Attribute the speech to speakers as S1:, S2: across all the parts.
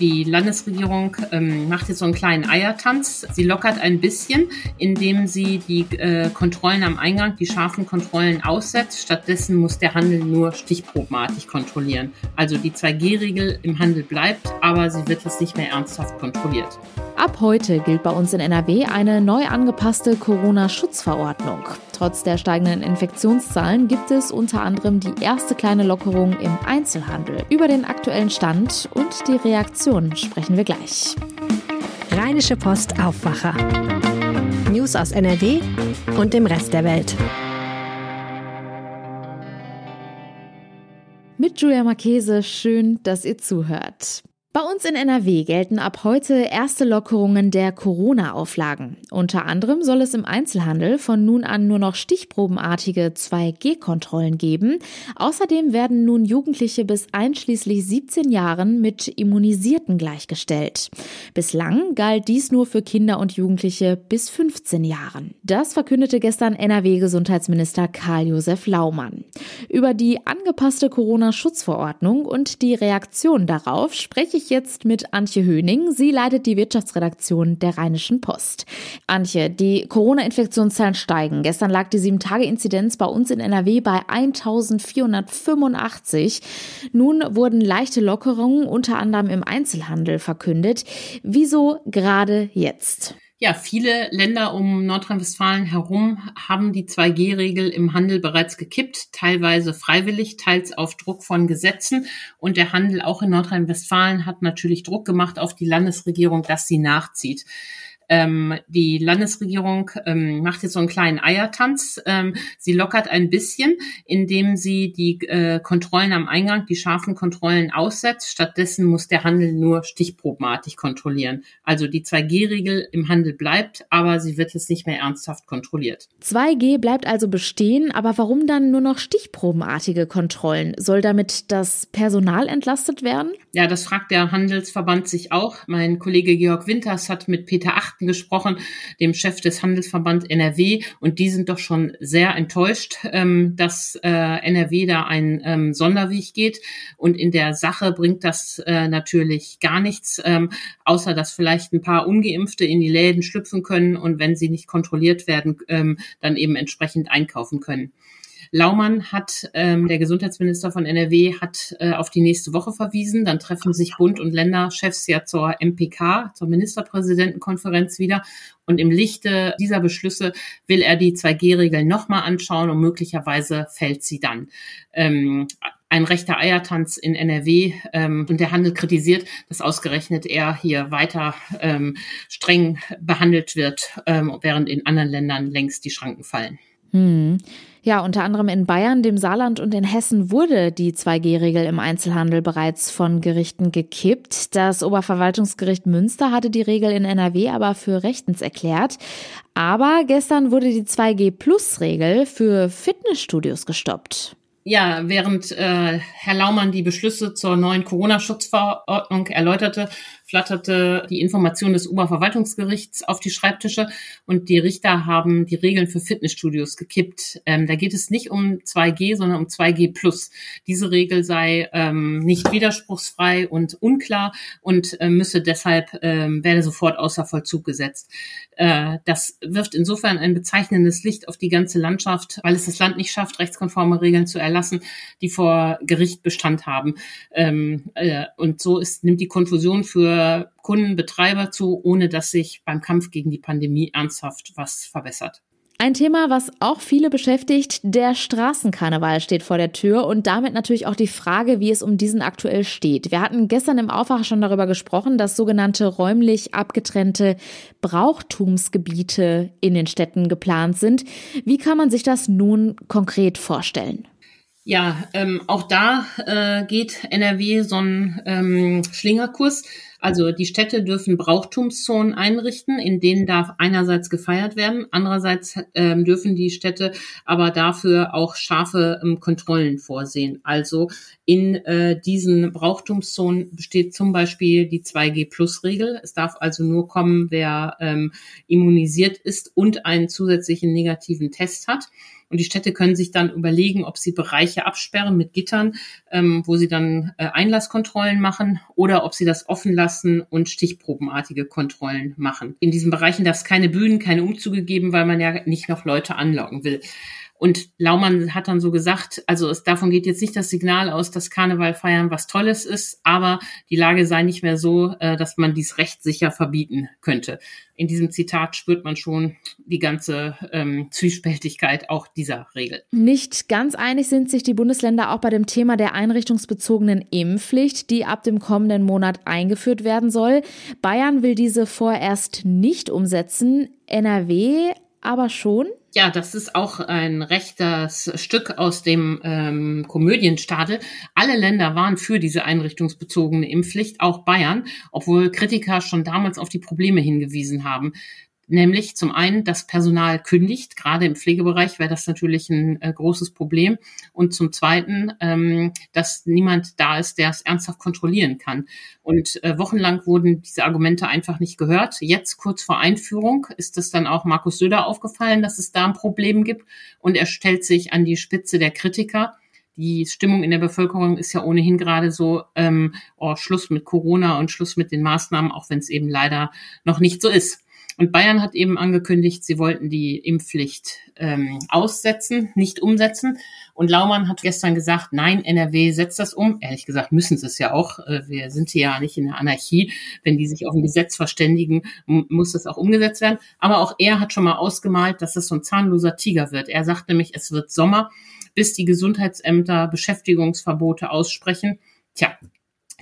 S1: Die Landesregierung ähm, macht jetzt so einen kleinen Eiertanz. Sie lockert ein bisschen, indem sie die äh, Kontrollen am Eingang, die scharfen Kontrollen aussetzt. Stattdessen muss der Handel nur stichprobenartig kontrollieren. Also die 2G-Regel im Handel bleibt, aber sie wird jetzt nicht mehr ernsthaft kontrolliert.
S2: Ab heute gilt bei uns in NRW eine neu angepasste Corona-Schutzverordnung. Trotz der steigenden Infektionszahlen gibt es unter anderem die erste kleine Lockerung im Einzelhandel. Über den aktuellen Stand und die Reaktion sprechen wir gleich.
S3: Rheinische Post Aufwacher. News aus NRW und dem Rest der Welt.
S2: Mit Julia Marchese, schön, dass ihr zuhört. Bei uns in NRW gelten ab heute erste Lockerungen der Corona-Auflagen. Unter anderem soll es im Einzelhandel von nun an nur noch stichprobenartige 2G-Kontrollen geben. Außerdem werden nun Jugendliche bis einschließlich 17 Jahren mit Immunisierten gleichgestellt. Bislang galt dies nur für Kinder und Jugendliche bis 15 Jahren. Das verkündete gestern NRW-Gesundheitsminister Karl-Josef Laumann. Über die angepasste Corona-Schutzverordnung und die Reaktion darauf spreche ich jetzt mit Antje Höning. Sie leitet die Wirtschaftsredaktion der Rheinischen Post. Antje, die Corona-Infektionszahlen steigen. Gestern lag die 7-Tage-Inzidenz bei uns in NRW bei 1485. Nun wurden leichte Lockerungen unter anderem im Einzelhandel verkündet. Wieso gerade jetzt?
S1: Ja, viele Länder um Nordrhein-Westfalen herum haben die 2G-Regel im Handel bereits gekippt, teilweise freiwillig, teils auf Druck von Gesetzen. Und der Handel auch in Nordrhein-Westfalen hat natürlich Druck gemacht auf die Landesregierung, dass sie nachzieht. Ähm, die Landesregierung ähm, macht jetzt so einen kleinen Eiertanz. Ähm, sie lockert ein bisschen, indem sie die äh, Kontrollen am Eingang, die scharfen Kontrollen aussetzt. Stattdessen muss der Handel nur stichprobenartig kontrollieren. Also die 2G-Regel im Handel bleibt, aber sie wird jetzt nicht mehr ernsthaft kontrolliert.
S2: 2G bleibt also bestehen, aber warum dann nur noch stichprobenartige Kontrollen? Soll damit das Personal entlastet werden?
S1: Ja, das fragt der Handelsverband sich auch. Mein Kollege Georg Winters hat mit Peter Acht gesprochen, dem Chef des Handelsverband NRW. Und die sind doch schon sehr enttäuscht, ähm, dass äh, NRW da einen ähm, Sonderweg geht. Und in der Sache bringt das äh, natürlich gar nichts, ähm, außer dass vielleicht ein paar Ungeimpfte in die Läden schlüpfen können und wenn sie nicht kontrolliert werden, ähm, dann eben entsprechend einkaufen können. Laumann hat, ähm, der Gesundheitsminister von NRW, hat äh, auf die nächste Woche verwiesen. Dann treffen sich Bund und Länderchefs ja zur MPK, zur Ministerpräsidentenkonferenz wieder. Und im Lichte dieser Beschlüsse will er die 2G-Regel nochmal anschauen und möglicherweise fällt sie dann. Ähm, ein rechter Eiertanz in NRW ähm, und der Handel kritisiert, dass ausgerechnet er hier weiter ähm, streng behandelt wird, ähm, während in anderen Ländern längst die Schranken fallen.
S2: Hm. Ja, unter anderem in Bayern, dem Saarland und in Hessen wurde die 2G-Regel im Einzelhandel bereits von Gerichten gekippt. Das Oberverwaltungsgericht Münster hatte die Regel in NRW aber für rechtens erklärt. Aber gestern wurde die 2G-Plus-Regel für Fitnessstudios gestoppt.
S1: Ja, während äh, Herr Laumann die Beschlüsse zur neuen Corona-Schutzverordnung erläuterte, flatterte die Information des Oberverwaltungsgerichts auf die Schreibtische und die Richter haben die Regeln für Fitnessstudios gekippt. Ähm, da geht es nicht um 2G, sondern um 2G plus. Diese Regel sei ähm, nicht widerspruchsfrei und unklar und äh, müsse deshalb ähm, werde sofort außer Vollzug gesetzt. Äh, das wirft insofern ein bezeichnendes Licht auf die ganze Landschaft, weil es das Land nicht schafft, rechtskonforme Regeln zu erlassen, die vor Gericht Bestand haben. Ähm, äh, und so ist, nimmt die Konfusion für Kunden, Betreiber zu, ohne dass sich beim Kampf gegen die Pandemie ernsthaft was verbessert.
S2: Ein Thema, was auch viele beschäftigt, der Straßenkarneval steht vor der Tür und damit natürlich auch die Frage, wie es um diesen aktuell steht. Wir hatten gestern im Aufwacher schon darüber gesprochen, dass sogenannte räumlich abgetrennte Brauchtumsgebiete in den Städten geplant sind. Wie kann man sich das nun konkret vorstellen?
S1: Ja, ähm, auch da äh, geht NRW so ein ähm, Schlingerkurs. Also die Städte dürfen Brauchtumszonen einrichten, in denen darf einerseits gefeiert werden, andererseits ähm, dürfen die Städte aber dafür auch scharfe ähm, Kontrollen vorsehen. Also in äh, diesen Brauchtumszonen besteht zum Beispiel die 2G-Plus-Regel. Es darf also nur kommen, wer ähm, immunisiert ist und einen zusätzlichen negativen Test hat. Und die Städte können sich dann überlegen, ob sie Bereiche absperren mit Gittern, ähm, wo sie dann äh, Einlasskontrollen machen oder ob sie das offen lassen zulassen und stichprobenartige Kontrollen machen. In diesen Bereichen darf es keine Bühnen, keine Umzüge geben, weil man ja nicht noch Leute anlocken will. Und Laumann hat dann so gesagt, also es, davon geht jetzt nicht das Signal aus, dass Karneval feiern was Tolles ist, aber die Lage sei nicht mehr so, äh, dass man dies rechtssicher verbieten könnte. In diesem Zitat spürt man schon die ganze ähm, Zwiespältigkeit auch dieser Regel.
S2: Nicht ganz einig sind sich die Bundesländer auch bei dem Thema der einrichtungsbezogenen Impfpflicht, die ab dem kommenden Monat eingeführt werden soll. Bayern will diese vorerst nicht umsetzen, NRW aber schon.
S1: Ja, das ist auch ein rechtes Stück aus dem ähm, Komödienstadel. Alle Länder waren für diese einrichtungsbezogene Impfpflicht, auch Bayern, obwohl Kritiker schon damals auf die Probleme hingewiesen haben. Nämlich zum einen, das Personal kündigt, gerade im Pflegebereich wäre das natürlich ein äh, großes Problem. Und zum zweiten, ähm, dass niemand da ist, der es ernsthaft kontrollieren kann. Und äh, wochenlang wurden diese Argumente einfach nicht gehört. Jetzt kurz vor Einführung ist es dann auch Markus Söder aufgefallen, dass es da ein Problem gibt. Und er stellt sich an die Spitze der Kritiker die Stimmung in der Bevölkerung ist ja ohnehin gerade so, ähm, oh, Schluss mit Corona und Schluss mit den Maßnahmen, auch wenn es eben leider noch nicht so ist. Und Bayern hat eben angekündigt, sie wollten die Impfpflicht ähm, aussetzen, nicht umsetzen. Und Laumann hat gestern gesagt, nein, NRW setzt das um. Ehrlich gesagt müssen sie es ja auch. Äh, wir sind hier ja nicht in der Anarchie. Wenn die sich auf ein Gesetz verständigen, muss das auch umgesetzt werden. Aber auch er hat schon mal ausgemalt, dass das so ein zahnloser Tiger wird. Er sagt nämlich, es wird Sommer, bis die Gesundheitsämter Beschäftigungsverbote aussprechen. Tja,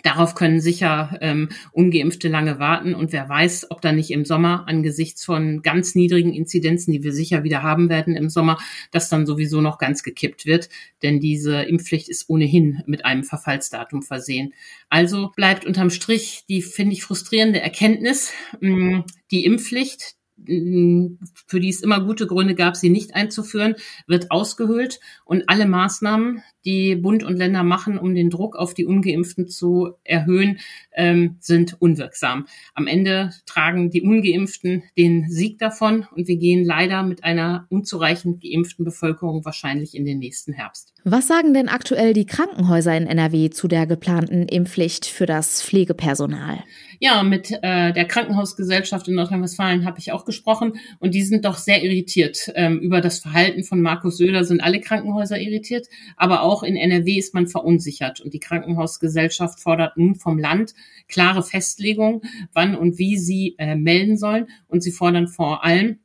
S1: Darauf können sicher ähm, ungeimpfte lange warten und wer weiß, ob da nicht im Sommer angesichts von ganz niedrigen Inzidenzen, die wir sicher wieder haben werden im Sommer, das dann sowieso noch ganz gekippt wird, denn diese Impfpflicht ist ohnehin mit einem Verfallsdatum versehen. Also bleibt unterm Strich die, finde ich, frustrierende Erkenntnis, mh, die Impfpflicht, für die es immer gute Gründe gab, sie nicht einzuführen, wird ausgehöhlt und alle Maßnahmen, die Bund und Länder machen, um den Druck auf die Ungeimpften zu erhöhen, ähm, sind unwirksam. Am Ende tragen die Ungeimpften den Sieg davon und wir gehen leider mit einer unzureichend geimpften Bevölkerung wahrscheinlich in den nächsten Herbst.
S2: Was sagen denn aktuell die Krankenhäuser in NRW zu der geplanten Impfpflicht für das Pflegepersonal?
S1: Ja, mit äh, der Krankenhausgesellschaft in Nordrhein-Westfalen habe ich auch gesprochen und die sind doch sehr irritiert ähm, über das Verhalten von Markus Söder. Sind alle Krankenhäuser irritiert, aber auch in NRW ist man verunsichert und die Krankenhausgesellschaft fordert nun vom Land klare Festlegungen, wann und wie sie äh, melden sollen und sie fordern vor allem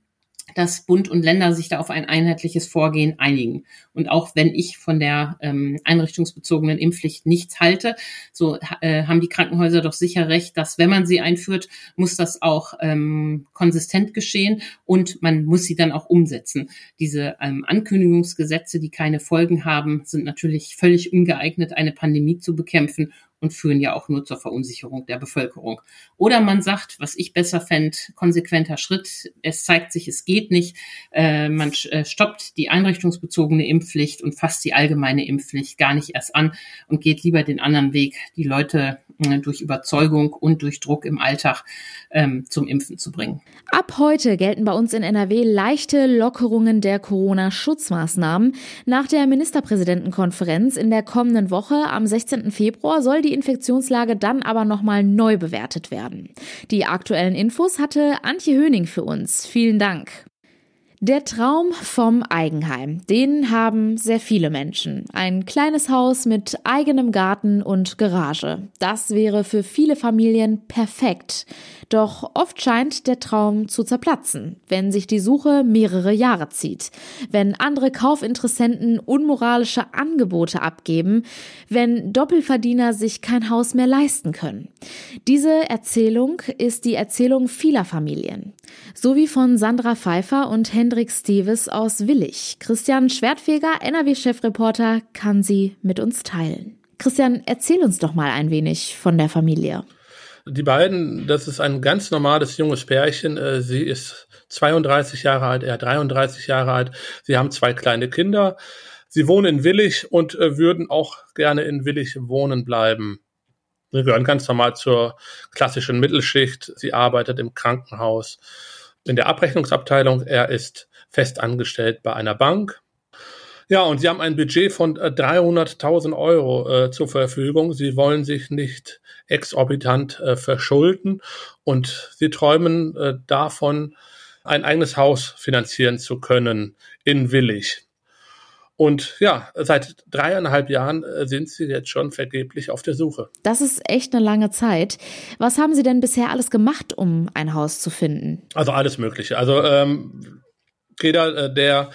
S1: dass Bund und Länder sich da auf ein einheitliches Vorgehen einigen. Und auch wenn ich von der ähm, einrichtungsbezogenen Impfpflicht nichts halte, so äh, haben die Krankenhäuser doch sicher recht, dass wenn man sie einführt, muss das auch ähm, konsistent geschehen und man muss sie dann auch umsetzen. Diese ähm, Ankündigungsgesetze, die keine Folgen haben, sind natürlich völlig ungeeignet, eine Pandemie zu bekämpfen und führen ja auch nur zur Verunsicherung der Bevölkerung. Oder man sagt, was ich besser fände, konsequenter Schritt, es zeigt sich, es geht nicht, äh, man äh, stoppt die einrichtungsbezogene Impfpflicht und fasst die allgemeine Impfpflicht gar nicht erst an und geht lieber den anderen Weg, die Leute durch Überzeugung und durch Druck im Alltag ähm, zum Impfen zu bringen.
S2: Ab heute gelten bei uns in NRW leichte Lockerungen der Corona-Schutzmaßnahmen. Nach der Ministerpräsidentenkonferenz in der kommenden Woche am 16. Februar soll die die Infektionslage dann aber nochmal neu bewertet werden. Die aktuellen Infos hatte Antje Höning für uns. Vielen Dank. Der Traum vom Eigenheim, den haben sehr viele Menschen. Ein kleines Haus mit eigenem Garten und Garage. Das wäre für viele Familien perfekt. Doch oft scheint der Traum zu zerplatzen, wenn sich die Suche mehrere Jahre zieht, wenn andere Kaufinteressenten unmoralische Angebote abgeben, wenn Doppelverdiener sich kein Haus mehr leisten können. Diese Erzählung ist die Erzählung vieler Familien. So wie von Sandra Pfeiffer und Hendrik Steves aus Willig. Christian Schwertfeger, NRW-Chefreporter, kann sie mit uns teilen. Christian, erzähl uns doch mal ein wenig von der Familie.
S4: Die beiden, das ist ein ganz normales junges Pärchen. Äh, sie ist 32 Jahre alt, er 33 Jahre alt. Sie haben zwei kleine Kinder. Sie wohnen in Willig und äh, würden auch gerne in Willig wohnen bleiben. Sie gehören ganz normal zur klassischen Mittelschicht. Sie arbeitet im Krankenhaus in der Abrechnungsabteilung. Er ist fest angestellt bei einer Bank. Ja, und sie haben ein Budget von 300.000 äh, Euro äh, zur Verfügung. Sie wollen sich nicht exorbitant äh, verschulden und sie träumen äh, davon, ein eigenes Haus finanzieren zu können in Willig. Und ja, seit dreieinhalb Jahren äh, sind Sie jetzt schon vergeblich auf der Suche.
S2: Das ist echt eine lange Zeit. Was haben Sie denn bisher alles gemacht, um ein Haus zu finden?
S4: Also alles Mögliche. Also ähm, jeder, äh, der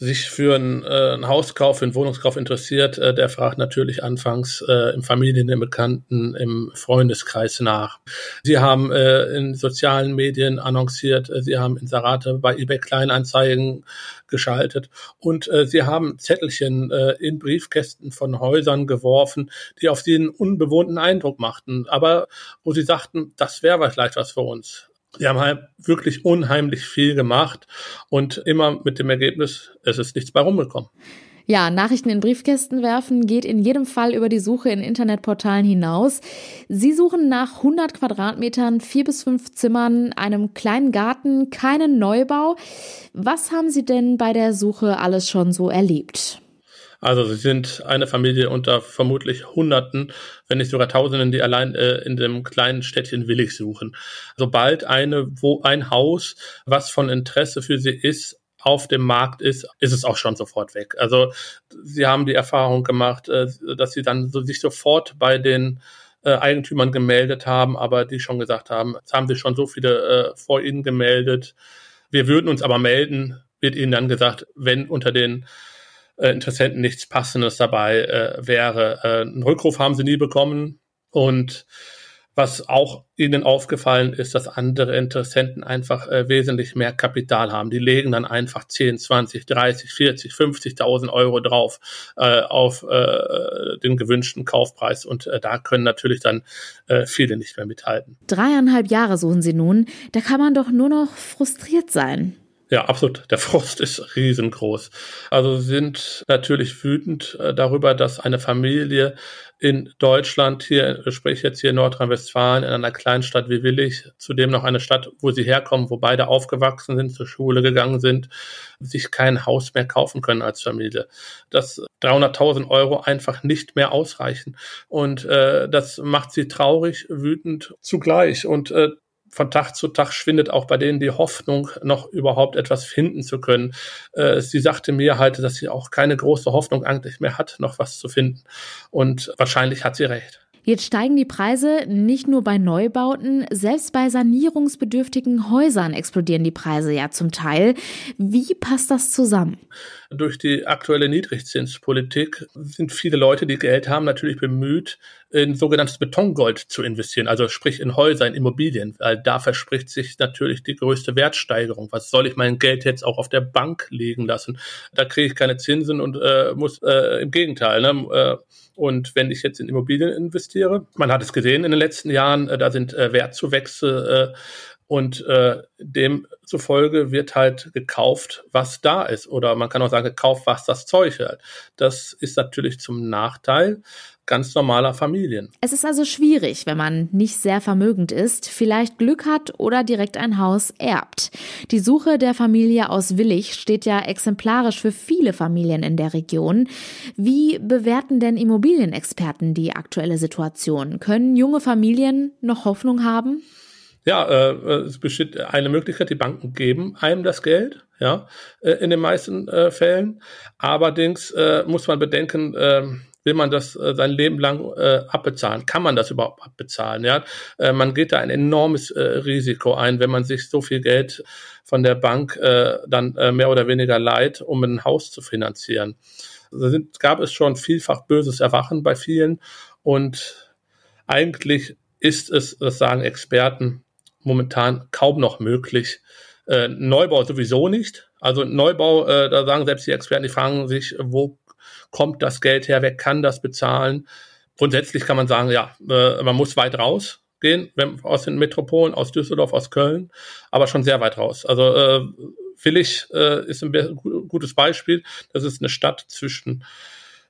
S4: sich für einen, äh, einen Hauskauf, für einen Wohnungskauf interessiert, äh, der fragt natürlich anfangs äh, im Familien, im Bekannten, im Freundeskreis nach. Sie haben äh, in sozialen Medien annonciert, äh, sie haben Inserate bei eBay Kleinanzeigen geschaltet und äh, sie haben Zettelchen äh, in Briefkästen von Häusern geworfen, die auf sie einen unbewohnten Eindruck machten, aber wo sie sagten, das wäre vielleicht was für uns. Die haben halt wirklich unheimlich viel gemacht und immer mit dem Ergebnis, es ist nichts bei rumgekommen.
S2: Ja, Nachrichten in Briefkästen werfen geht in jedem Fall über die Suche in Internetportalen hinaus. Sie suchen nach 100 Quadratmetern, vier bis fünf Zimmern, einem kleinen Garten, keinen Neubau. Was haben Sie denn bei der Suche alles schon so erlebt?
S4: Also sie sind eine Familie unter vermutlich Hunderten, wenn nicht sogar Tausenden, die allein äh, in dem kleinen Städtchen Willig suchen. Sobald eine, wo ein Haus, was von Interesse für sie ist, auf dem Markt ist, ist es auch schon sofort weg. Also sie haben die Erfahrung gemacht, äh, dass sie dann so, sich sofort bei den äh, Eigentümern gemeldet haben, aber die schon gesagt haben, es haben sich schon so viele äh, vor ihnen gemeldet. Wir würden uns aber melden, wird ihnen dann gesagt, wenn unter den äh, Interessenten nichts Passendes dabei äh, wäre. Äh, einen Rückruf haben sie nie bekommen und was auch ihnen aufgefallen ist, dass andere Interessenten einfach äh, wesentlich mehr Kapital haben. Die legen dann einfach 10, 20, 30, 40, 50.000 Euro drauf äh, auf äh, den gewünschten Kaufpreis. Und äh, da können natürlich dann äh, viele nicht mehr mithalten.
S2: Dreieinhalb Jahre suchen sie nun. Da kann man doch nur noch frustriert sein.
S4: Ja, absolut. Der Frust ist riesengroß. Also sind natürlich wütend äh, darüber, dass eine Familie in Deutschland hier, sprich jetzt hier in Nordrhein-Westfalen, in einer Kleinstadt wie Willig, zudem noch eine Stadt, wo sie herkommen, wo beide aufgewachsen sind, zur Schule gegangen sind, sich kein Haus mehr kaufen können als Familie. Dass 300.000 Euro einfach nicht mehr ausreichen. Und äh, das macht sie traurig, wütend zugleich. Und äh, von Tag zu Tag schwindet auch bei denen die Hoffnung, noch überhaupt etwas finden zu können. Äh, sie sagte mir halt, dass sie auch keine große Hoffnung eigentlich mehr hat, noch was zu finden. Und wahrscheinlich hat sie recht.
S2: Jetzt steigen die Preise nicht nur bei Neubauten, selbst bei sanierungsbedürftigen Häusern explodieren die Preise ja zum Teil. Wie passt das zusammen?
S4: Durch die aktuelle Niedrigzinspolitik sind viele Leute, die Geld haben, natürlich bemüht, in sogenanntes Betongold zu investieren, also sprich in Häuser, in Immobilien, weil da verspricht sich natürlich die größte Wertsteigerung. Was soll ich mein Geld jetzt auch auf der Bank liegen lassen? Da kriege ich keine Zinsen und äh, muss äh, im Gegenteil. Ne? Äh, und wenn ich jetzt in Immobilien investiere, man hat es gesehen in den letzten Jahren, äh, da sind äh, Wertzuwächse und äh, demzufolge wird halt gekauft, was da ist. Oder man kann auch sagen, gekauft, was das Zeug hat. Das ist natürlich zum Nachteil ganz normaler Familien.
S2: Es ist also schwierig, wenn man nicht sehr vermögend ist, vielleicht Glück hat oder direkt ein Haus erbt. Die Suche der Familie aus Willig steht ja exemplarisch für viele Familien in der Region. Wie bewerten denn Immobilienexperten die aktuelle Situation? Können junge Familien noch Hoffnung haben?
S4: Ja, äh, es besteht eine Möglichkeit, die Banken geben einem das Geld, ja, äh, in den meisten äh, Fällen. Allerdings äh, muss man bedenken, äh, will man das äh, sein Leben lang äh, abbezahlen? Kann man das überhaupt abbezahlen? Ja, äh, man geht da ein enormes äh, Risiko ein, wenn man sich so viel Geld von der Bank äh, dann äh, mehr oder weniger leiht, um ein Haus zu finanzieren. Da sind, gab es schon vielfach böses Erwachen bei vielen und eigentlich ist es, das sagen Experten, momentan kaum noch möglich. Äh, Neubau sowieso nicht. Also Neubau, äh, da sagen selbst die Experten, die fragen sich, wo kommt das Geld her, wer kann das bezahlen? Grundsätzlich kann man sagen, ja, äh, man muss weit rausgehen, wenn, aus den Metropolen, aus Düsseldorf, aus Köln, aber schon sehr weit raus. Also äh, Willig äh, ist ein gutes Beispiel. Das ist eine Stadt zwischen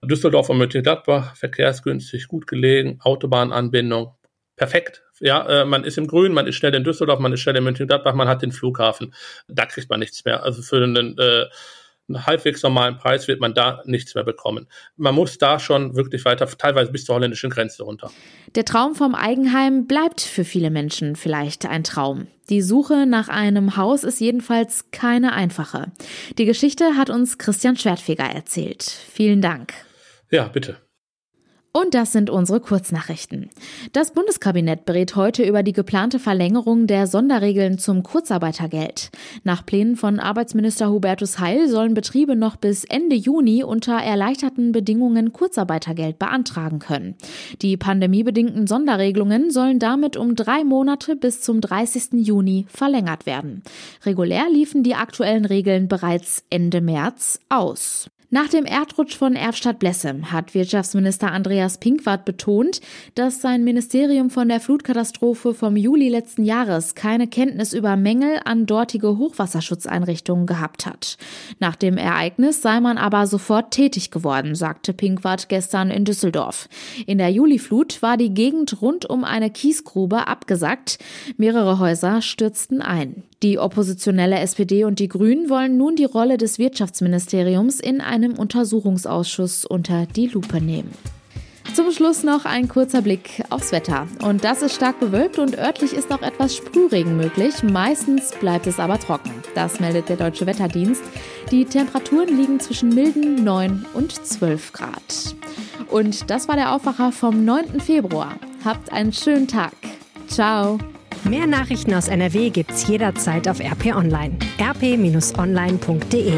S4: Düsseldorf und Mönchengladbach, verkehrsgünstig, gut gelegen, Autobahnanbindung, perfekt. Ja, äh, man ist im Grün, man ist schnell in Düsseldorf, man ist schnell in Mönchengladbach, man hat den Flughafen. Da kriegt man nichts mehr. Also für einen äh, einen halbwegs normalen Preis wird man da nichts mehr bekommen. Man muss da schon wirklich weiter, teilweise bis zur holländischen Grenze runter.
S2: Der Traum vom Eigenheim bleibt für viele Menschen vielleicht ein Traum. Die Suche nach einem Haus ist jedenfalls keine einfache. Die Geschichte hat uns Christian Schwertfeger erzählt. Vielen Dank.
S4: Ja, bitte.
S2: Und das sind unsere Kurznachrichten. Das Bundeskabinett berät heute über die geplante Verlängerung der Sonderregeln zum Kurzarbeitergeld. Nach Plänen von Arbeitsminister Hubertus Heil sollen Betriebe noch bis Ende Juni unter erleichterten Bedingungen Kurzarbeitergeld beantragen können. Die pandemiebedingten Sonderregelungen sollen damit um drei Monate bis zum 30. Juni verlängert werden. Regulär liefen die aktuellen Regeln bereits Ende März aus. Nach dem Erdrutsch von Erfstadt-Blessem hat Wirtschaftsminister Andreas Pinkwart betont, dass sein Ministerium von der Flutkatastrophe vom Juli letzten Jahres keine Kenntnis über Mängel an dortige Hochwasserschutzeinrichtungen gehabt hat. Nach dem Ereignis sei man aber sofort tätig geworden, sagte Pinkwart gestern in Düsseldorf. In der Juliflut war die Gegend rund um eine Kiesgrube abgesackt. Mehrere Häuser stürzten ein. Die oppositionelle SPD und die Grünen wollen nun die Rolle des Wirtschaftsministeriums in einem Untersuchungsausschuss unter die Lupe nehmen. Zum Schluss noch ein kurzer Blick aufs Wetter. Und das ist stark bewölkt und örtlich ist auch etwas Sprühregen möglich. Meistens bleibt es aber trocken. Das meldet der Deutsche Wetterdienst. Die Temperaturen liegen zwischen milden 9 und 12 Grad. Und das war der Aufwacher vom 9. Februar. Habt einen schönen Tag. Ciao.
S3: Mehr Nachrichten aus NRW gibt's jederzeit auf RP Online. rp-online.de